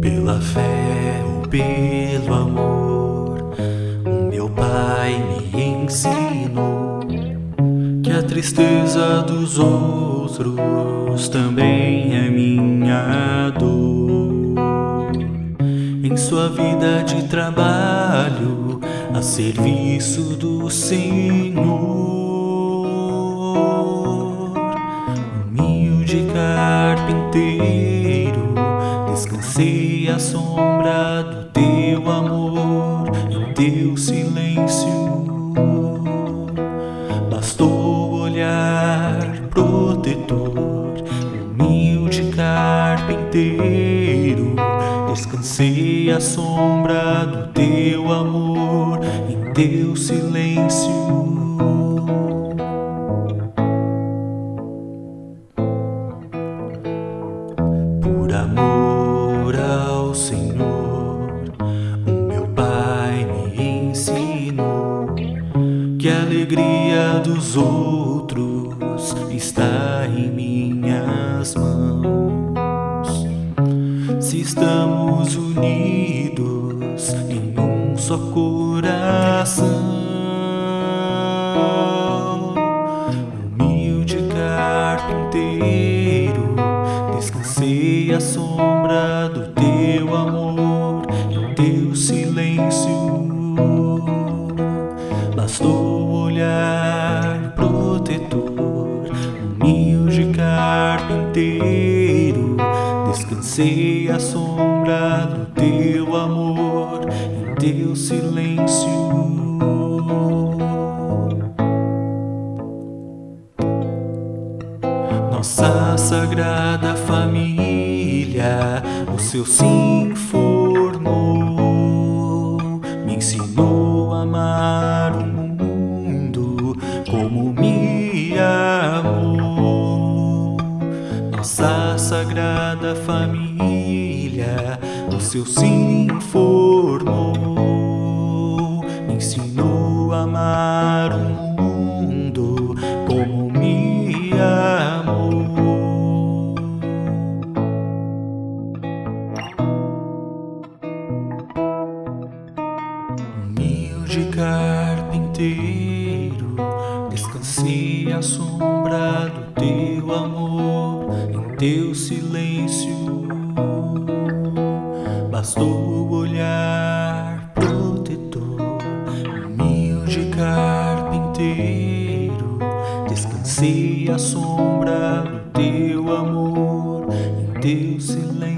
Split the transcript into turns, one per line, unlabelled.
Pela fé ou pelo amor, meu pai me ensinou que a tristeza dos outros também é minha dor. Em sua vida de trabalho, a serviço do Senhor, humilde carpinteiro Descansei à sombra do teu amor, em teu silêncio. Bastou olhar protetor, humilde carpinteiro. Descansei à sombra do teu amor, em teu silêncio. por amor dos outros está em minhas mãos. Se estamos unidos em um só coração. Humilde carpinteiro, descansei à sombra do teu amor, descansei à sombra do teu amor, em teu silêncio. Nossa sagrada família, o seu sim formou, família, o seu sim formou, me ensinou a amar o mundo como me amou. Humilde carpinteiro, descansei à sombra do teu amor, teu silêncio. Bastou olhar protetor, humilde carpinteiro, descansei à sombra do teu amor, em teu silêncio.